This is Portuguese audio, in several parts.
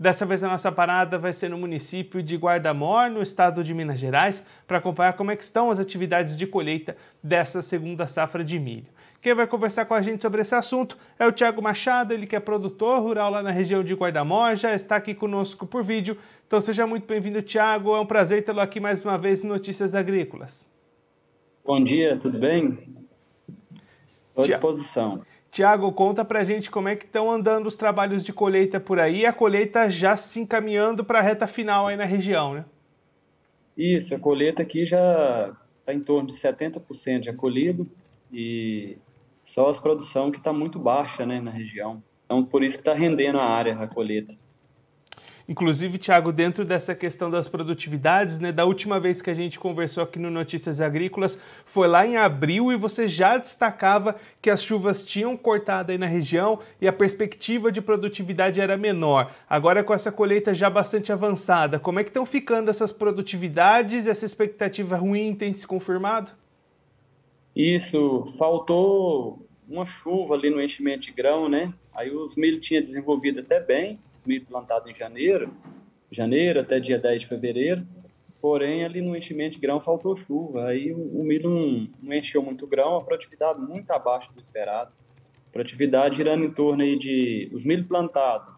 Dessa vez a nossa parada vai ser no município de Guardamor, no estado de Minas Gerais, para acompanhar como é estão as atividades de colheita dessa segunda safra de milho. Quem vai conversar com a gente sobre esse assunto é o Tiago Machado, ele que é produtor rural lá na região de Guardamor, já está aqui conosco por vídeo. Então seja muito bem-vindo, Tiago. É um prazer tê-lo aqui mais uma vez no Notícias Agrícolas. Bom dia, tudo bem? Estou à disposição. Tiago, conta pra gente como é que estão andando os trabalhos de colheita por aí, a colheita já se encaminhando para a reta final aí na região, né? Isso, a colheita aqui já está em torno de 70% já colhido e só as produção que está muito baixa né, na região. Então, por isso que está rendendo a área, a colheita. Inclusive, Tiago, dentro dessa questão das produtividades, né, da última vez que a gente conversou aqui no Notícias Agrícolas, foi lá em abril e você já destacava que as chuvas tinham cortado aí na região e a perspectiva de produtividade era menor. Agora, com essa colheita já bastante avançada, como é que estão ficando essas produtividades? Essa expectativa ruim tem se confirmado? Isso, faltou uma chuva ali no enchimento de grão, né? Aí os milho tinha desenvolvido até bem, os milho plantados em janeiro, janeiro até dia 10 de fevereiro, porém ali no enchimento de grão faltou chuva, aí o, milho não, não, encheu muito grão, a produtividade muito abaixo do esperado. Produtividade girando em torno aí de os milho plantados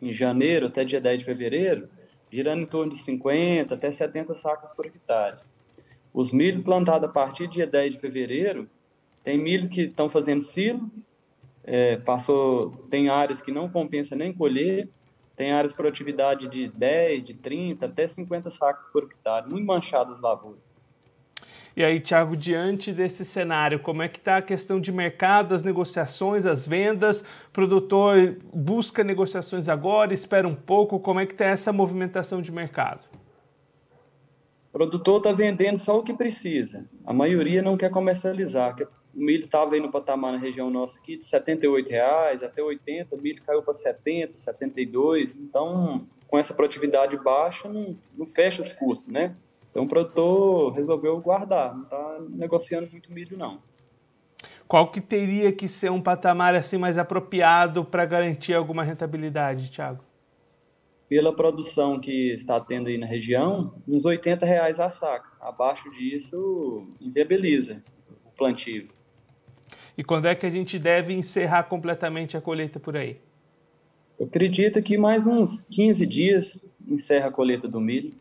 em janeiro até dia 10 de fevereiro, girando em torno de 50 até 70 sacos por hectare. Os milho plantados a partir do dia 10 de fevereiro, tem milho que estão fazendo silo, é, passou, tem áreas que não compensa nem colher, tem áreas de produtividade de 10, de 30, até 50 sacos por hectare, muito manchadas as lavouras. E aí, Thiago, diante desse cenário, como é que está a questão de mercado, as negociações, as vendas? O produtor busca negociações agora, espera um pouco, como é que está essa movimentação de mercado? O produtor está vendendo só o que precisa. A maioria não quer comercializar. O milho estava aí no patamar na região nossa aqui de R$ reais até 80, o milho caiu para 70, 72. Então, com essa produtividade baixa, não, não fecha os custos, né? Então, o produtor resolveu guardar, não está negociando muito milho, não. Qual que teria que ser um patamar assim mais apropriado para garantir alguma rentabilidade, Thiago? pela produção que está tendo aí na região, uns 80 reais a saca. Abaixo disso, inviabiliza o plantio. E quando é que a gente deve encerrar completamente a colheita por aí? Eu acredito que mais uns 15 dias encerra a colheita do milho.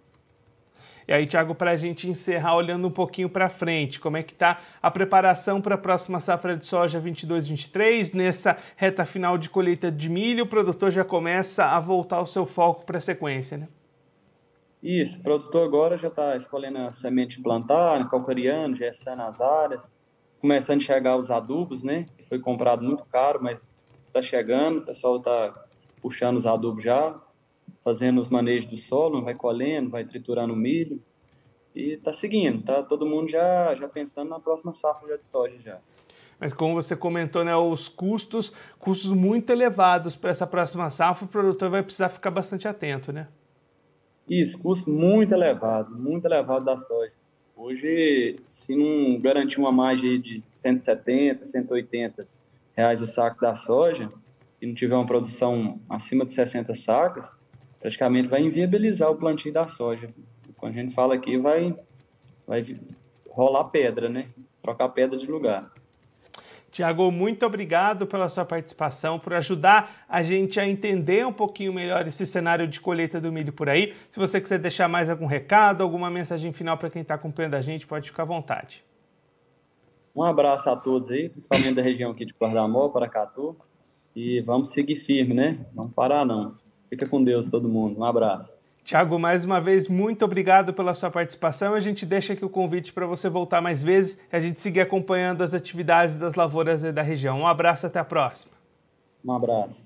E aí, Tiago, para a gente encerrar olhando um pouquinho para frente, como é que está a preparação para a próxima safra de soja 22-23? Nessa reta final de colheita de milho, o produtor já começa a voltar o seu foco para a sequência, né? Isso, o produtor agora já está escolhendo a semente plantar, calcariano, gestando as áreas, começando a chegar os adubos, né? Foi comprado muito caro, mas está chegando, o pessoal está puxando os adubos já, fazendo os manejos do solo, vai colhendo, vai triturando o milho e está seguindo, tá todo mundo já, já pensando na próxima safra de soja já. Mas como você comentou, né, os custos, custos muito elevados para essa próxima safra, o produtor vai precisar ficar bastante atento, né? Isso, custo muito elevado, muito elevado da soja. Hoje, se não garantir uma margem de 170, 180 reais o saco da soja, e não tiver uma produção acima de 60 sacas, praticamente vai inviabilizar o plantio da soja. Quando a gente fala aqui, vai, vai rolar pedra, né? Trocar pedra de lugar. Tiago, muito obrigado pela sua participação, por ajudar a gente a entender um pouquinho melhor esse cenário de colheita do milho por aí. Se você quiser deixar mais algum recado, alguma mensagem final para quem está acompanhando a gente, pode ficar à vontade. Um abraço a todos aí, principalmente da região aqui de Guardamó, Paracatu, e vamos seguir firme, né? Não parar não. Fica com Deus todo mundo. Um abraço. Tiago, mais uma vez, muito obrigado pela sua participação. A gente deixa aqui o convite para você voltar mais vezes e a gente seguir acompanhando as atividades das lavouras da região. Um abraço, até a próxima. Um abraço.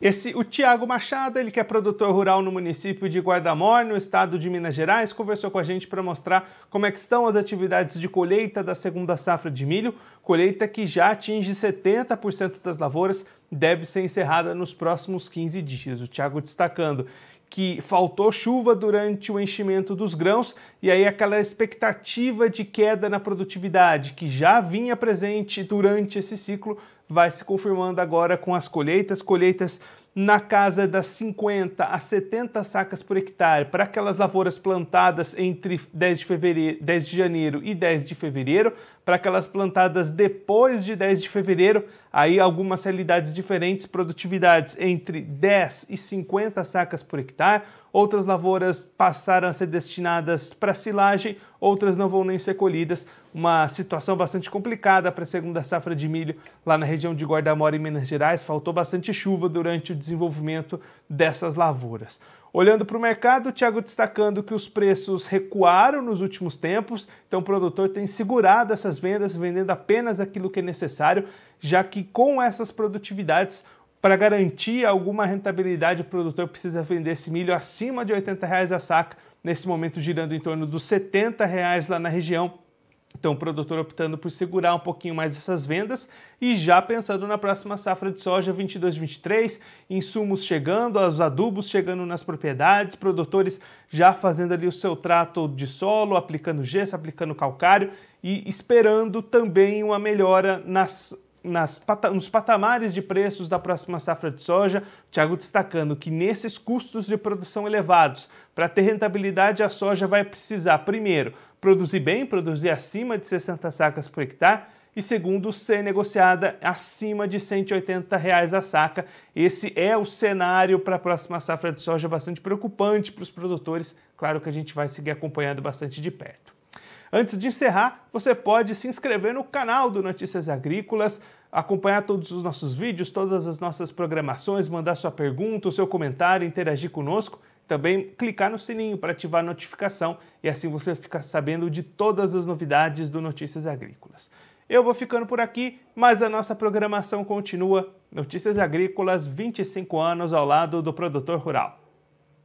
Esse, o Tiago Machado, ele que é produtor rural no município de Guardamor, no estado de Minas Gerais, conversou com a gente para mostrar como é que estão as atividades de colheita da segunda safra de milho, colheita que já atinge 70% das lavouras, deve ser encerrada nos próximos 15 dias. O Tiago destacando que faltou chuva durante o enchimento dos grãos e aí aquela expectativa de queda na produtividade que já vinha presente durante esse ciclo vai se confirmando agora com as colheitas, colheitas na casa das 50 a 70 sacas por hectare para aquelas lavouras plantadas entre 10 de, fevereiro, 10 de janeiro e 10 de fevereiro, para aquelas plantadas depois de 10 de fevereiro, aí algumas realidades diferentes, produtividades entre 10 e 50 sacas por hectare, outras lavouras passaram a ser destinadas para silagem, outras não vão nem ser colhidas. Uma situação bastante complicada para a segunda safra de milho lá na região de Guardamora, em Minas Gerais. Faltou bastante chuva durante o desenvolvimento dessas lavouras. Olhando para o mercado, o Thiago destacando que os preços recuaram nos últimos tempos, então o produtor tem segurado essas vendas, vendendo apenas aquilo que é necessário, já que com essas produtividades para garantir alguma rentabilidade, o produtor precisa vender esse milho acima de 80 reais a saca, nesse momento girando em torno dos 70 reais lá na região. Então, o produtor optando por segurar um pouquinho mais essas vendas e já pensando na próxima safra de soja 22-23, insumos chegando, os adubos chegando nas propriedades, produtores já fazendo ali o seu trato de solo, aplicando gesso, aplicando calcário e esperando também uma melhora nas nas, nos patamares de preços da próxima safra de soja, Tiago destacando que nesses custos de produção elevados, para ter rentabilidade, a soja vai precisar, primeiro, produzir bem, produzir acima de 60 sacas por hectare, e segundo, ser negociada acima de 180 reais a saca. Esse é o cenário para a próxima safra de soja bastante preocupante para os produtores. Claro que a gente vai seguir acompanhando bastante de perto. Antes de encerrar, você pode se inscrever no canal do Notícias Agrícolas, acompanhar todos os nossos vídeos, todas as nossas programações, mandar sua pergunta, o seu comentário, interagir conosco. Também clicar no sininho para ativar a notificação e assim você fica sabendo de todas as novidades do Notícias Agrícolas. Eu vou ficando por aqui, mas a nossa programação continua. Notícias Agrícolas, 25 anos ao lado do produtor rural.